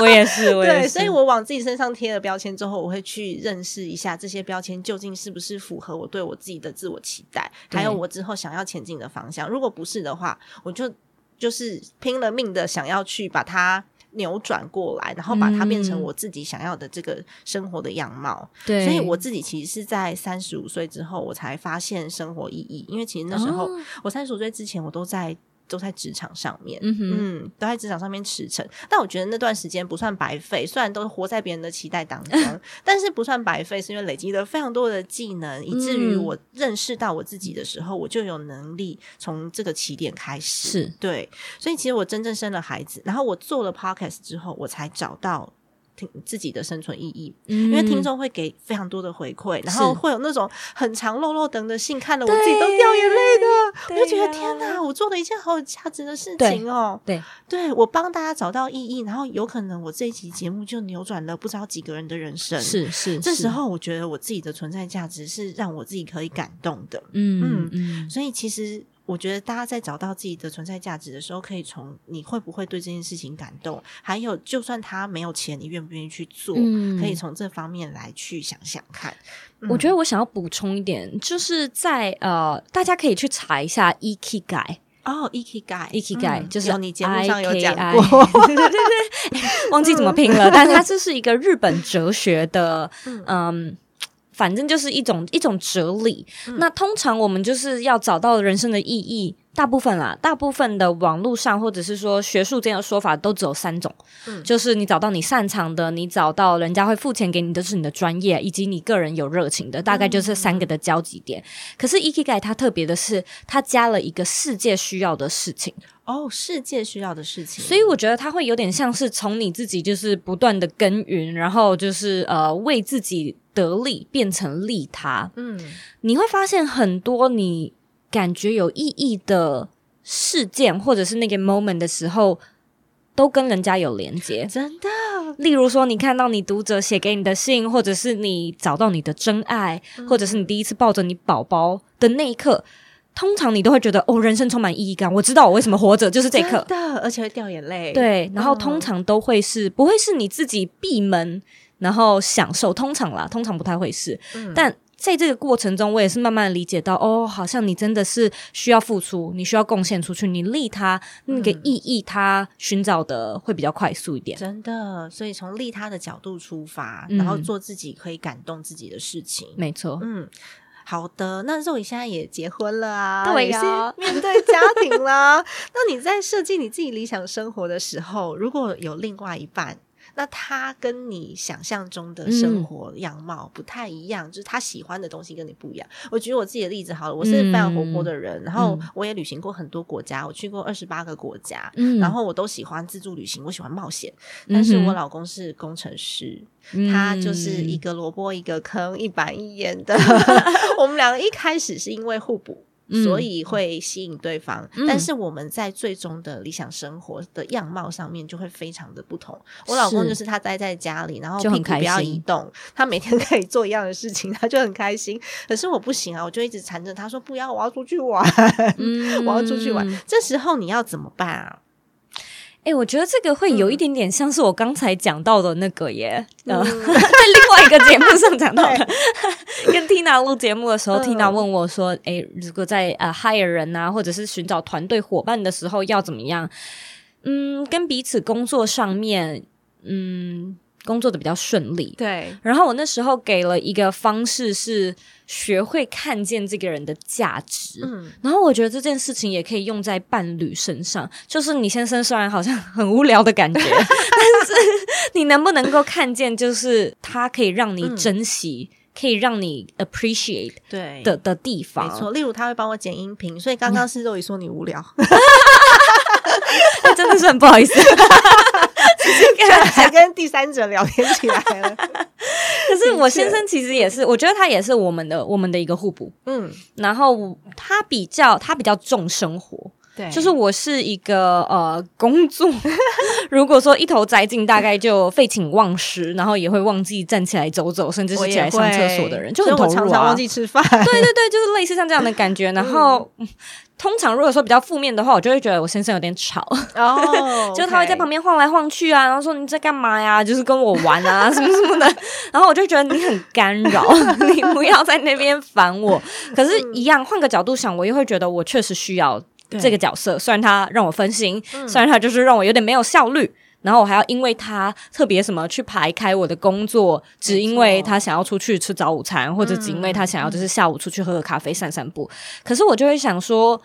[SPEAKER 2] 我也是，我也
[SPEAKER 1] 对，所以我往自己身上贴了标签之后，我会去认识一下这些标签究竟是不是符合我对我自己的自我期待，还有我之后想要前进的方向。如果不是的话，我就就是拼了命的想要去把它扭转过来，然后把它变成
[SPEAKER 2] 嗯
[SPEAKER 1] 我自己想要的这个生活的样貌。
[SPEAKER 2] 对，
[SPEAKER 1] 所以我自己其实是在三十五岁之后，我才发现生活意义。因为其实那时候、
[SPEAKER 2] 哦
[SPEAKER 1] 我三十五岁之前，我都在都在职场上面，
[SPEAKER 2] 嗯
[SPEAKER 1] 嗯，都在职场上面驰骋。但我觉得那段时间不算白费，虽然都活在别人的期待当中，但是不算白费，是因为累积了非常多的技能，以至于
[SPEAKER 2] 嗯
[SPEAKER 1] 我认识到我自己的时候，我就有能力从这个起点开始。
[SPEAKER 2] 是
[SPEAKER 1] 对，所以其实我真正生了孩子，然后我做了 podcast 之后，我才找到。听自己的生存意义，
[SPEAKER 2] 因
[SPEAKER 1] 因为听众会给非常多的回馈，然后会有那种很长漏漏等的信，看了我自己都掉眼泪的，我就觉得天哪，我做了一件好有价值的事情哦。
[SPEAKER 2] 对，
[SPEAKER 1] 对我帮大家找到意义，然后有可能我这一集节目就扭转了不知道几个人的人生。，
[SPEAKER 2] 是是，是
[SPEAKER 1] 这时，候我觉得我自己的存在价值是让我自己可以感动的。
[SPEAKER 2] 嗯嗯，
[SPEAKER 1] 所以其实我觉得大家在找到自己的存在价值的时候，可以从你会不会对这件事情感动，还有就算他没有钱，你愿不愿意去做，
[SPEAKER 2] 嗯
[SPEAKER 1] 可以从这方面来去想想看。
[SPEAKER 2] 我觉得我想要补充一点，就是在呃，大家可以去查一下 Ikigai。
[SPEAKER 1] 哦，ikigai
[SPEAKER 2] Ikigai
[SPEAKER 1] 嗯
[SPEAKER 2] 就是
[SPEAKER 1] 有你节目上有讲过，
[SPEAKER 2] 对对对，忘记怎么拼了，但它这是一个日本哲学的，嗯。反正就是一种一种哲理。那通常我们就是要找到人生的意义，大部分啦，大部分的网络上或者是说学术间的说法都只有三种，
[SPEAKER 1] 嗯
[SPEAKER 2] 就是你找到你擅长的，你找到人家会付钱给你的是你的专业，以及你个人有热情的，大概就是三个的交集点。可是 Ikigai 它特别的是，它加了一个世界需要的事情。
[SPEAKER 1] 哦，世界需要的事情，
[SPEAKER 2] 所以我觉得它会有点像是从你自己就是不断的耕耘，然后就是呃为自己得利变成利他。
[SPEAKER 1] 嗯，
[SPEAKER 2] 你会发现很多你感觉有意义的事件，或者是那个 moment 的时候，都跟人家有连接。
[SPEAKER 1] 真的，
[SPEAKER 2] 例如说，你看到你读者写给你的信，或者是你找到你的真爱，或者是你第一次抱着你宝宝的那一刻。通常你都会觉得哦，人生充满意义感。我知道我为什么活着，就是这一刻。
[SPEAKER 1] 真的，而且会掉眼泪。，
[SPEAKER 2] 对，然后
[SPEAKER 1] 嗯
[SPEAKER 2] 通常都会是、不会是你自己闭门然后享受，通常啦，通常不太会是，
[SPEAKER 1] 嗯
[SPEAKER 2] 但。在这个过程中，我也是慢慢理解到，哦，好像你真的是需要付出，你需要贡献出去，你利他那个意义，他寻找的会比较快速一点。
[SPEAKER 1] 真的，所以从利他的角度出发，
[SPEAKER 2] 嗯
[SPEAKER 1] 然后做自己可以感动自己的事情。
[SPEAKER 2] 没错，
[SPEAKER 1] 嗯，好的，那肉你现在也结婚了啊，
[SPEAKER 2] 对呀
[SPEAKER 1] 面对家庭啦。那你在设计你自己理想生活的时候，如果有另外一半，那他跟你想象中的生活样貌不太一样，就是他喜欢的东西跟你不一样。我举我自己的例子好了，我是非常活泼的人，然后我也旅行过很多国家，我去过二十八个国家，
[SPEAKER 2] 嗯
[SPEAKER 1] 然后我都喜欢自助旅行，我喜欢冒险。但是我老公是工程师，他就是一个萝卜一个坑，一板一眼的。我们两个一开始是因为互补。
[SPEAKER 2] 嗯
[SPEAKER 1] 所以会吸引对方，
[SPEAKER 2] 嗯
[SPEAKER 1] 但是我们在最终的理想生活的样貌上面就会非常的不同。我老公就是他待在家里，然后屁股不要移动，他每天可以做一样的事情，他就很开心。可是我不行啊，我就一直缠着他说不要，我要出去玩，
[SPEAKER 2] 嗯
[SPEAKER 1] 我要出去玩。这时候你要怎么办啊？
[SPEAKER 2] 哎、我觉得这个会有一
[SPEAKER 1] 嗯
[SPEAKER 2] 点点像是我刚才讲到的那个耶，呃，在另外一个节目上讲到的。跟 Tina 录节目的时候、
[SPEAKER 1] 嗯
[SPEAKER 2] t i n a 问我说：“哎、如果在呃 hire 人啊，或者是寻找团队伙伴的时候，要怎么样？嗯，跟彼此工作上面，嗯，工作的比较顺利。
[SPEAKER 1] 对，
[SPEAKER 2] 然后我那时候给了一个方式是学会看见这个人的价值。
[SPEAKER 1] 嗯，
[SPEAKER 2] 然后我觉得这件事情也可以用在伴侣身上，就是你先生虽然好像很无聊的感觉，但是你能不能够看见，就是他可以让你珍惜，可以让你 appreciate
[SPEAKER 1] 对
[SPEAKER 2] 的的地方。
[SPEAKER 1] 没错，例如他会帮我剪音频，所以刚刚是肉姨说你无聊，
[SPEAKER 2] 那 真的是很不好意思。
[SPEAKER 1] 还跟第三者聊天起来了。
[SPEAKER 2] 可是我先生其实也是，我觉得他也是我们的我们的一个互补。
[SPEAKER 1] 嗯，
[SPEAKER 2] 然后他比较他比较重生活，
[SPEAKER 1] 对
[SPEAKER 2] 就是我是一个呃工作，如果说一头栽进，大概就废寝忘食，然后也会忘记站起来走走，甚至是起来上厕所的人，就很投入啊
[SPEAKER 1] 所以我常常忘。记吃饭。
[SPEAKER 2] 对对对，就是类似像这样的感觉。然后、嗯通常如果说比较负面的话，我就会觉得我先生有点吵，
[SPEAKER 1] 哦
[SPEAKER 2] 就是他会在旁边晃来晃去啊，然后说你在干嘛呀？就是跟我玩啊，什么什么的。然后我就觉得你很干扰，你不要在那边烦我。可是，一样换个角度想，我又会觉得我确实需要这个角色，虽然他让我分心，虽然他就是让我有点没有效率。然后我还要因为他特别什么去排开我的工作，只因为他想要出去吃早午餐，或者只因为他想要就是下午出去喝个咖啡散散步。可是我就会想说，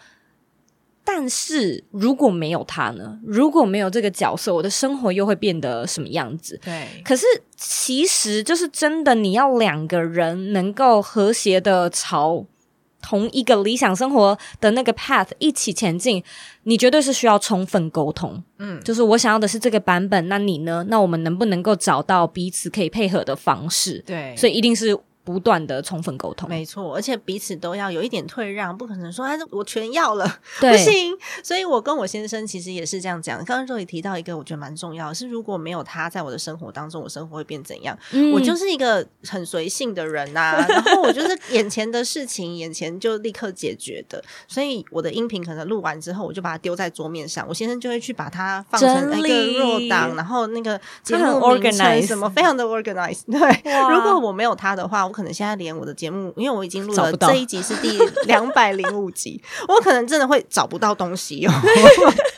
[SPEAKER 2] 但是如果没有他呢？如果没有这个角色，我的生活又会变得什么样子？
[SPEAKER 1] 对，
[SPEAKER 2] 可是其实就是真的，你要两个人能够和谐的朝同一个理想生活的那个 path 一起前进，你绝对是需要充分沟通。
[SPEAKER 1] 嗯，
[SPEAKER 2] 就是我想要的是这个版本，那你呢？那我们能不能够找到彼此可以配合的方式？
[SPEAKER 1] 对
[SPEAKER 2] 所以一定是不断的充分沟通。
[SPEAKER 1] 没错，而且彼此都要有一点退让，不可能说哎，我全要了，
[SPEAKER 2] 对
[SPEAKER 1] 不行。所以我跟我先生其实也是这样讲。刚刚这里提到一个，我觉得蛮重要的，是如果没有他在我的生活当中，我生活会变怎样？
[SPEAKER 2] 嗯
[SPEAKER 1] 我就是一个很随性的人呐、然后我就是眼前的事情，眼前就立刻解决的。所以我的音频可能录完之后，我就把它丢在桌面上，我先生就会去把它放成
[SPEAKER 2] 整
[SPEAKER 1] 一个弱档，然后那个节目名称什么非常的 organized。对，如果我没有他的话，我可能现在连我的节目，因为我已经录了这一集是第两百零五集，我可能真的会找不到东西哦。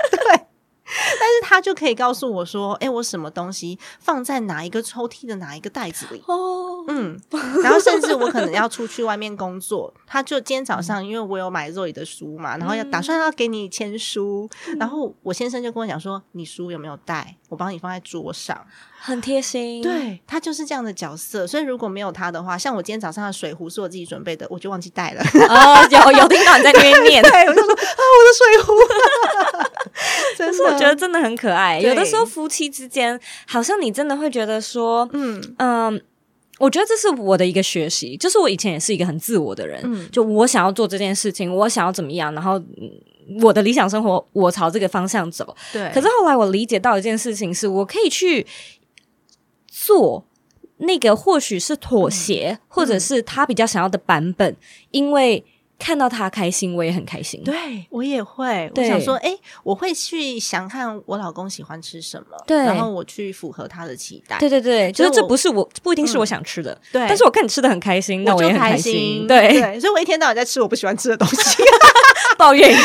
[SPEAKER 1] 对。但是他就可以告诉我说：“哎、我什么东西放在哪一个抽屉的哪一个袋子里？”
[SPEAKER 2] 哦，
[SPEAKER 1] 嗯，然后甚至我可能要出去外面工作，他就今天早上因为我有买 Zoe 的书嘛，然后要打算要给你签书，然后我先生就跟我讲说：“你书有没有带？我帮你放在桌上。
[SPEAKER 2] 很贴心。，
[SPEAKER 1] 对他就是这样的角色，所以如果没有他的话，像我今天早上的水壶是我自己准备的，我就忘记带了。
[SPEAKER 2] 哦，有有听到你在那边念。
[SPEAKER 1] 对，我就说啊，我的水壶，真的，
[SPEAKER 2] 可是我觉得真的很可爱。有的时候夫妻之间，好像你真的会觉得说，
[SPEAKER 1] 嗯
[SPEAKER 2] 嗯。我觉得这是我的一个学习，就是我以前也是一个很自我的人，
[SPEAKER 1] 嗯
[SPEAKER 2] 就我想要做这件事情，我想要怎么样，然后、嗯我的理想生活，我朝这个方向走。
[SPEAKER 1] 对，
[SPEAKER 2] 可是后来我理解到一件事情是，我可以去做那个或许是妥协，或者是他比较想要的版本，因为看到他开心，我也很开心。
[SPEAKER 1] 对我也会，我想说，哎、我会去想看我老公喜欢吃什么，
[SPEAKER 2] 对。
[SPEAKER 1] 然后我去符合他的期待，
[SPEAKER 2] 对对对，就是这不是我不一定是我想吃的，
[SPEAKER 1] 对。
[SPEAKER 2] 但是我看你吃的很开心，那
[SPEAKER 1] 我就
[SPEAKER 2] 也很开
[SPEAKER 1] 心，
[SPEAKER 2] 对，
[SPEAKER 1] 对，所以我一天到晚在吃我不喜欢吃的东西，
[SPEAKER 2] 抱怨一下，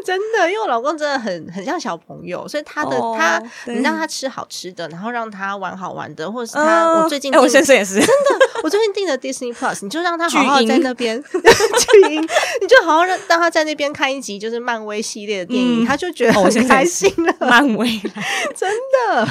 [SPEAKER 1] 真的，因为我老公真的很很像小朋友，所以他的、
[SPEAKER 2] 哦
[SPEAKER 1] 他，你让他吃好吃的，然后让他玩好玩的，或者是他、
[SPEAKER 2] 嗯
[SPEAKER 1] 我最近
[SPEAKER 2] 哎我先生也是真的，
[SPEAKER 1] 我最近订的 Disney Plus，你就让他好好在那边 巨婴，你就好好让让他在那边看一集就是漫威系列的电影，
[SPEAKER 2] 嗯
[SPEAKER 1] 他就觉得
[SPEAKER 2] 哦我
[SPEAKER 1] 很开心了。
[SPEAKER 2] 漫威，
[SPEAKER 1] 真的。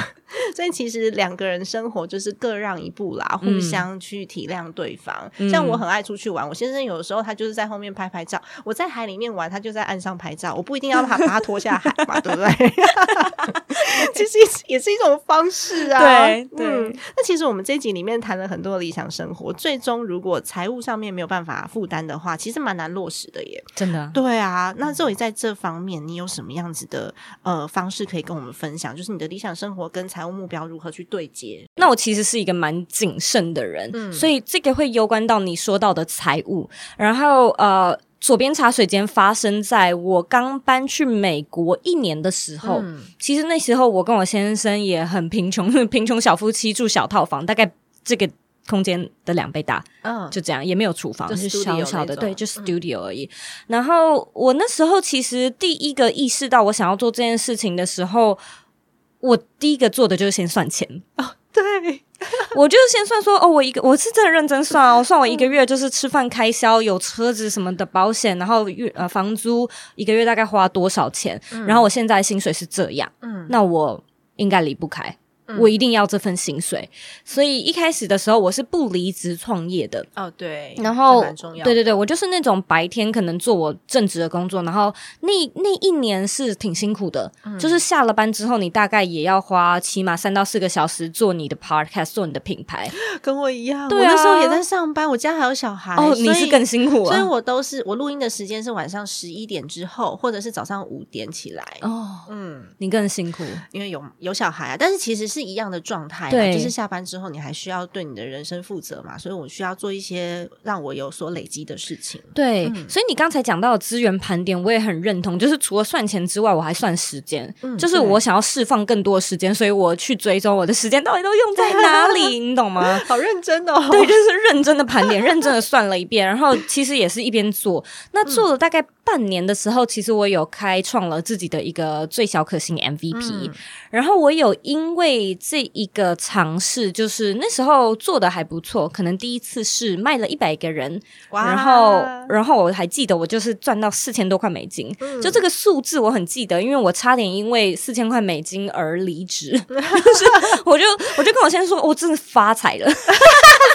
[SPEAKER 1] 所以其实两个人生活就是各让一步啦，互
[SPEAKER 2] 嗯
[SPEAKER 1] 相去体谅对方。
[SPEAKER 2] 嗯
[SPEAKER 1] 像我很爱出去玩，我先生有的时候他就是在后面拍拍照，我在海里面玩，他就在岸上拍照，我不一定要把把他拖下海嘛，对不对？其实也是一种方式啊。
[SPEAKER 2] 对对
[SPEAKER 1] 嗯。那其实我们这一集里面谈了很多理想生活，最终如果财务上面没有办法负担的话，其实蛮难落实的耶。
[SPEAKER 2] 真的。
[SPEAKER 1] 对啊，那周宇在这方面，你有什么样子的呃方式可以跟我们分享？就是你的理想生活跟财务目标如何去对接？
[SPEAKER 2] 那我其实是一个蛮谨慎的人，
[SPEAKER 1] 嗯
[SPEAKER 2] 所以这个会攸关到你说到的财务。然后呃，左边茶水间发生在我刚搬去美国一年的时候。
[SPEAKER 1] 嗯
[SPEAKER 2] 其实那时候我跟我先生也很贫穷，贫穷小夫妻住小套房，大概这个空间的两倍大，
[SPEAKER 1] 嗯，
[SPEAKER 2] 就这样，也没有厨房，
[SPEAKER 1] 就是
[SPEAKER 2] 小小的，对，就 studio 而已。然后我那时候其实第一个意识到我想要做这件事情的时候，我第一个做的就是先算钱。
[SPEAKER 1] 对，
[SPEAKER 2] 我就先算说，哦，我一个我是真的认真算哦，算我一个月就是吃饭开销，有车子什么的保险，然后月呃房租一个月大概花多少钱，然后我现在薪水是这样，
[SPEAKER 1] 嗯。
[SPEAKER 2] 那我应该离不开。我一定要这份薪水，所以一开始的时候我是不离职创业的，
[SPEAKER 1] 哦对，
[SPEAKER 2] 然后对对对，我就是那种白天可能做我正职的工作，然后那那一年是挺辛苦的，
[SPEAKER 1] 嗯。
[SPEAKER 2] 就是下了班之后，你大概也要花起码三到四个小时做你的 podcast，做你的品牌。
[SPEAKER 1] 跟我一样，
[SPEAKER 2] 对啊。
[SPEAKER 1] 我那时候也在上班，我家还有小孩，
[SPEAKER 2] 哦，你是更辛苦
[SPEAKER 1] 所以
[SPEAKER 2] 啊！
[SPEAKER 1] 我都是我录音的时间是晚上十一点之后，或者是早上五点起来。
[SPEAKER 2] 哦，
[SPEAKER 1] 嗯，
[SPEAKER 2] 你更辛苦。
[SPEAKER 1] 因为有有小孩啊，但是其实是一样的状态，
[SPEAKER 2] 对
[SPEAKER 1] 就是下班之后你还需要对你的人生负责嘛，所以我需要做一些让我有所累积的事情。
[SPEAKER 2] 对，
[SPEAKER 1] 嗯
[SPEAKER 2] 所以你刚才讲到的资源盘点，我也很认同。就是除了算钱之外，我还算时间。
[SPEAKER 1] 嗯
[SPEAKER 2] 就是我想要释放更多的时间，所以我去追踪我的时间到底都用在哪里，你懂吗？
[SPEAKER 1] 好认真哦，
[SPEAKER 2] 对，就是认真的盘点，认真的算了一遍，然后其实也是一边做。那做了大概半年的时候，其实我有开创了自己的一个最小可行 MVP，、
[SPEAKER 1] 嗯
[SPEAKER 2] 然后我有因为这一个尝试，就是那时候做的还不错，可能第一次是卖了一百个人，
[SPEAKER 1] 哇
[SPEAKER 2] 然后然后我还记得我就是赚到四千多块美金，
[SPEAKER 1] 嗯
[SPEAKER 2] 就这个数字我很记得，因为我差点因为四千块美金而离职，就是我就我就跟我先生说，我真的发财了。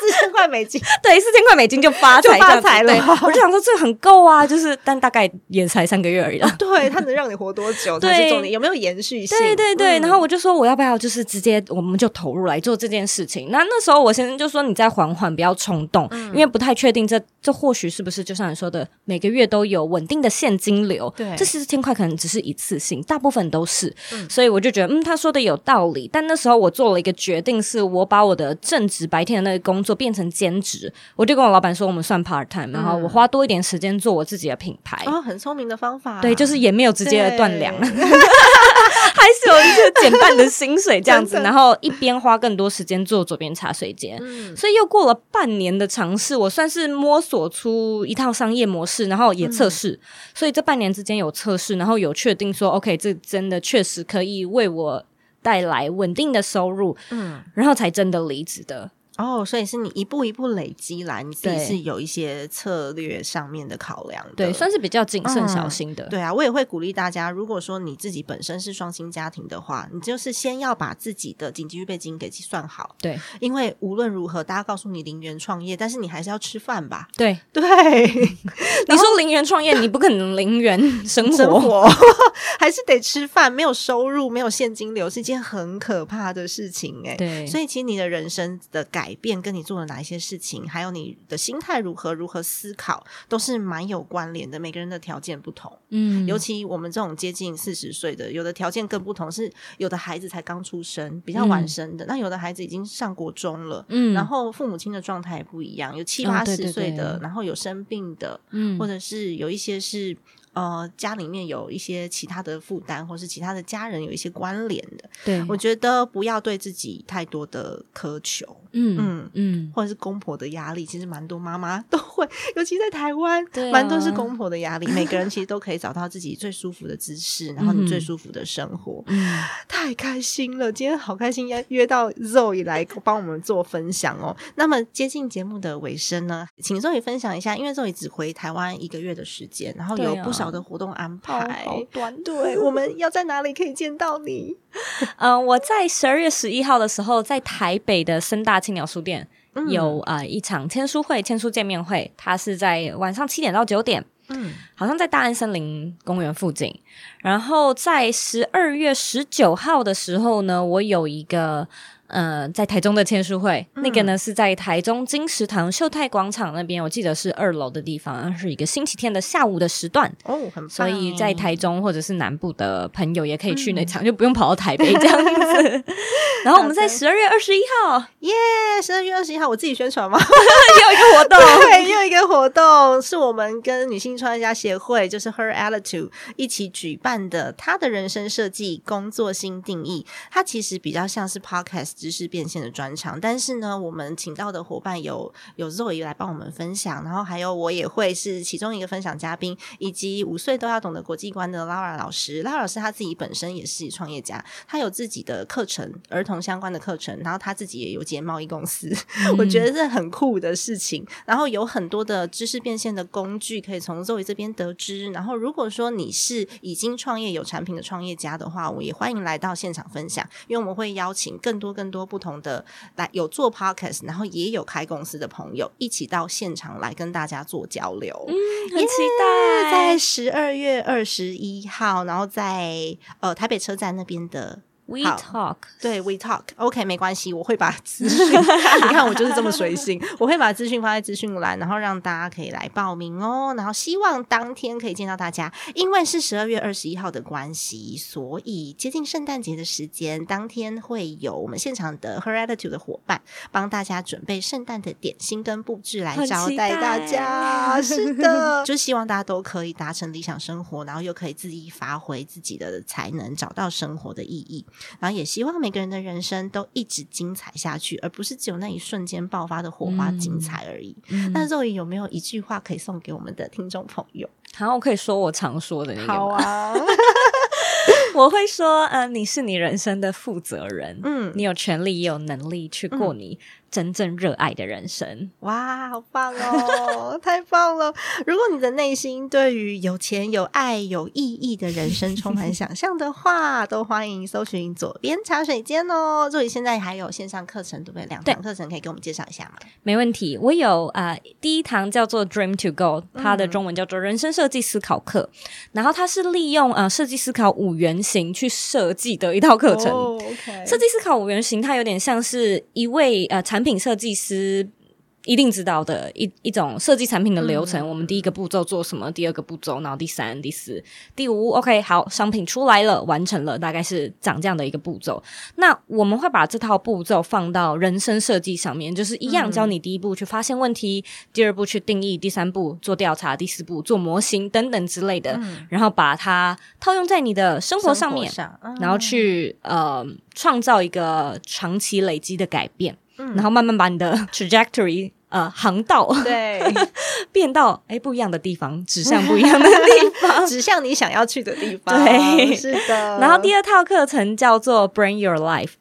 [SPEAKER 1] 四千块美金，
[SPEAKER 2] 对，四千块美金就发财，
[SPEAKER 1] 就发财了
[SPEAKER 2] 我就想说这很够啊，就是但大概也才三个月而已啊。
[SPEAKER 1] 对，它能让你活多久 才是
[SPEAKER 2] 对
[SPEAKER 1] 重点，有没有延续性？
[SPEAKER 2] 对对对，
[SPEAKER 1] 嗯
[SPEAKER 2] 然后我就说我要不要就是直接我们就投入来做这件事情。那那时候我先生就说你再缓缓，不要冲动，
[SPEAKER 1] 嗯
[SPEAKER 2] 因为不太确定这这或许是不是就像你说的，每个月都有稳定的现金流。
[SPEAKER 1] 对
[SPEAKER 2] 这四千块可能只是一次性，大部分都是。
[SPEAKER 1] 嗯
[SPEAKER 2] 所以我就觉得嗯，他说的有道理。但那时候我做了一个决定，是我把我的正职白天的那个工作变成兼职，我就跟我老板说我们算 part time，然后我花多一点时间做我自己的品牌。
[SPEAKER 1] 哦，很聪明的方法，
[SPEAKER 2] 对，就是也没有直接的断粮，
[SPEAKER 1] 对
[SPEAKER 2] 还是有一些减半的薪水这样子，然后一边花更多时间做左边茶水间。
[SPEAKER 1] 嗯
[SPEAKER 2] 所以又过了半年的尝试，我算是摸索出一套商业模式，然后也测试。
[SPEAKER 1] 嗯
[SPEAKER 2] 所以这半年之间有测试，然后有确定说，OK，这真的确实可以为我带来稳定的收入，
[SPEAKER 1] 嗯。
[SPEAKER 2] 然后才真的离职的。
[SPEAKER 1] 哦，所以是你一步一步累积来，你自己是有一些策略上面的考量的。
[SPEAKER 2] 对，算是比较谨慎
[SPEAKER 1] 嗯
[SPEAKER 2] 小心的。
[SPEAKER 1] 对啊，我也会鼓励大家，如果说你自己本身是双薪家庭的话，你就是先要把自己的紧急预备金给计算好，
[SPEAKER 2] 对
[SPEAKER 1] 因为无论如何，大家告诉你零元创业，但是你还是要吃饭吧？
[SPEAKER 2] 对，
[SPEAKER 1] 对
[SPEAKER 2] 你说零元创业，你不可能零元 生活。
[SPEAKER 1] 生活还是得吃饭，没有收入，没有现金流是一件很可怕的事情哎、
[SPEAKER 2] 对，
[SPEAKER 1] 所以，其实你的人生的改变，跟你做了哪一些事情，还有你的心态如何、如何思考，都是蛮有关联的。每个人的条件不同，
[SPEAKER 2] 嗯。
[SPEAKER 1] 尤其我们这种接近四十岁的，有的条件更不同，是有的孩子才刚出生，比较晚生的；那有的孩子已经上国中了，
[SPEAKER 2] 嗯。
[SPEAKER 1] 然后父母亲的状态也不一样，有七
[SPEAKER 2] 哦
[SPEAKER 1] 八十岁的，
[SPEAKER 2] 对
[SPEAKER 1] 然后有生病的，
[SPEAKER 2] 嗯。
[SPEAKER 1] 或者是有一些是呃家里面有一些其他的负担，或是其他的家人有一些关联的。
[SPEAKER 2] 对，
[SPEAKER 1] 我觉得不要对自己太多的苛求，
[SPEAKER 2] 嗯
[SPEAKER 1] 嗯
[SPEAKER 2] 嗯，
[SPEAKER 1] 或者是公婆的压力，其实蛮多妈妈都会，尤其在台湾，
[SPEAKER 2] 对啊
[SPEAKER 1] 蛮多是公婆的压力。每个人其实都可以找到自己最舒服的姿势，然后你最
[SPEAKER 2] 嗯
[SPEAKER 1] 舒服的生活。
[SPEAKER 2] 嗯
[SPEAKER 1] 太开心了！今天好开心，要约到 Zoe 来帮我们做分享哦。那么接近节目的尾声呢，请 Zoe 分享一下，因为 Zoe 只回台湾一个月的时间，然后有不少的活动安排。
[SPEAKER 2] 好短
[SPEAKER 1] 对，我们要在哪里可以见到你？
[SPEAKER 2] 嗯、我在十二月十一号的时候，在台北的森大青鸟书店
[SPEAKER 1] 嗯
[SPEAKER 2] 有呃一场签书会、签书见面会，它是在晚上七点到九点，
[SPEAKER 1] 嗯
[SPEAKER 2] 好像在大安森林公园附近。然后在十二月十九号的时候呢，我有一个呃在台中的签书会，那个呢是在台中金石堂秀泰广场那边，我记得是二楼的地方，是一个星期天的下午的时段。
[SPEAKER 1] 哦，很棒。
[SPEAKER 2] 所以在台中或者是南部的朋友也可以去那场，就不用跑到台北这样子。然后我们在十二月二十一号
[SPEAKER 1] 耶，十二月二十一号，我自己宣传吗？
[SPEAKER 2] 又有一个活动，
[SPEAKER 1] 对，又一个活动是我们跟女性创业家协会，就是 Her Attitude 一起举办的，她的人生设计工作新定义。它其实比较像是 Podcast 知识变现的专场，但是呢，我们请到的伙伴有有 Zoe 来帮我们分享，然后还有我也会是其中一个分享嘉宾，以及五岁都要懂得国际观的 Laura 老师。Laura 老师他自己本身也是创业家，他有自己的课程，儿童相关的课程，然后他自己也有间贸易公司，我觉得是很酷的事情。然后有很多的知识变现的工具可以从 Zoe 这边得知。然后如果说你是已经创业有产品的创业家的话，我也欢迎来到现场分享，因为我们会邀请更多更多不同的来有做 podcast，然后也有开公司的朋友一起到现场来跟大家做交流。
[SPEAKER 2] 很期待。
[SPEAKER 1] 在十二月二十一号，然后在呃台北车站那边的
[SPEAKER 2] We Talk，
[SPEAKER 1] 对，We Talk，OK，、没关系，我会把资讯，你看我就是这么随性，我会把资讯放在资讯栏，然后让大家可以来报名哦。然后希望当天可以见到大家，因为是十二月二十一号的关系，所以接近圣诞节的时间，当天会有我们现场的 Her Attitude 的伙伴帮大家准备圣诞的点心跟布置来招待大家。是的，就希望大家都可以达成理想生活，然后又可以恣意发挥自己的才能，找到生活的意义。然后也希望每个人的人生都一直精彩下去，而不是只有那一瞬间爆发的火花精彩而已。
[SPEAKER 2] 嗯
[SPEAKER 1] 那肉爷有没有一句话可以送给我们的听众朋友？
[SPEAKER 2] 好，我可以说我常说的那个吗？
[SPEAKER 1] 啊，
[SPEAKER 2] 我会说，呃，你是你人生的负责人，
[SPEAKER 1] 嗯
[SPEAKER 2] 你有权利也有能力去过你真正热爱的人生。
[SPEAKER 1] 哇，好棒哦，太棒了！如果你的内心对于有钱、有爱、有意义的人生充满想象的话，都欢迎搜寻左边茶水间哦。这里现在还有线上课程，对不对？两堂课程可以给我们介绍一下吗？
[SPEAKER 2] 没问题，我有呃第一堂叫做 Dream to Go，它的中文叫做人生设计思考课，然后它是利用呃设计思考五原型去设计的一套课程。设计思考五原型，它有点像是一位呃产品设计师一定知道的一一种设计产品的流程。我们第一个步骤做什么？第二个步骤，然后第三、第四、第五，OK，好，商品出来了，完成了，大概是长这样的一个步骤。那我们会把这套步骤放到人生设计上面，就是一样教你第一步去发现问题，第二步去定义，第三步做调查，第四步做模型等等之类的，然后把它套用在你的生活上面。然后去呃创造一个长期累积的改变，
[SPEAKER 1] 嗯
[SPEAKER 2] 然后慢慢把你的 trajectory 呃航道
[SPEAKER 1] 对，
[SPEAKER 2] 变到哎不一样的地方，指向不一样的地方。
[SPEAKER 1] 指向你想要去的地方。
[SPEAKER 2] 对
[SPEAKER 1] 是的。
[SPEAKER 2] 然后第二套课程叫做 Bring Your Life。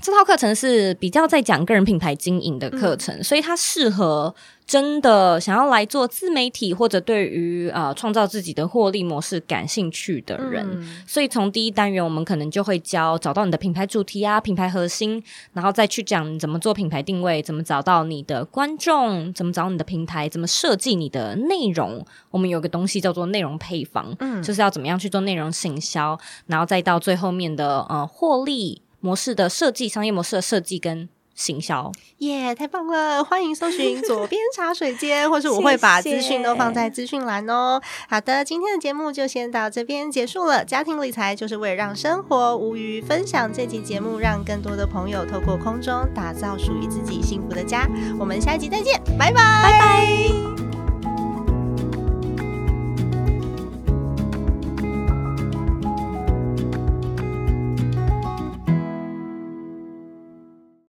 [SPEAKER 2] 这套课程是比较在讲个人品牌经营的课程，所以它适合真的想要来做自媒体或者对于呃创造自己的获利模式感兴趣的人。
[SPEAKER 1] 嗯
[SPEAKER 2] 所以从第一单元，我们可能就会教找到你的品牌主题啊、品牌核心，然后再去讲你怎么做品牌定位，怎么找到你的观众，怎么找你的平台，怎么设计你的内容。我们有个东西叫做内容配方，
[SPEAKER 1] 嗯
[SPEAKER 2] 就是要怎么样去做内容行销，然后再到最后面的呃获利模式的设计、商业模式的设计跟行销。
[SPEAKER 1] 耶太棒了！欢迎搜寻左边茶水间，或是我会把资讯都放在资讯栏哦。好的，今天的节目就先到这边结束了。家庭理财就是为了让生活无余，分享这集节目，让更多的朋友透过空中打造属于自己幸福的家。我们下一集再见，拜拜，拜拜。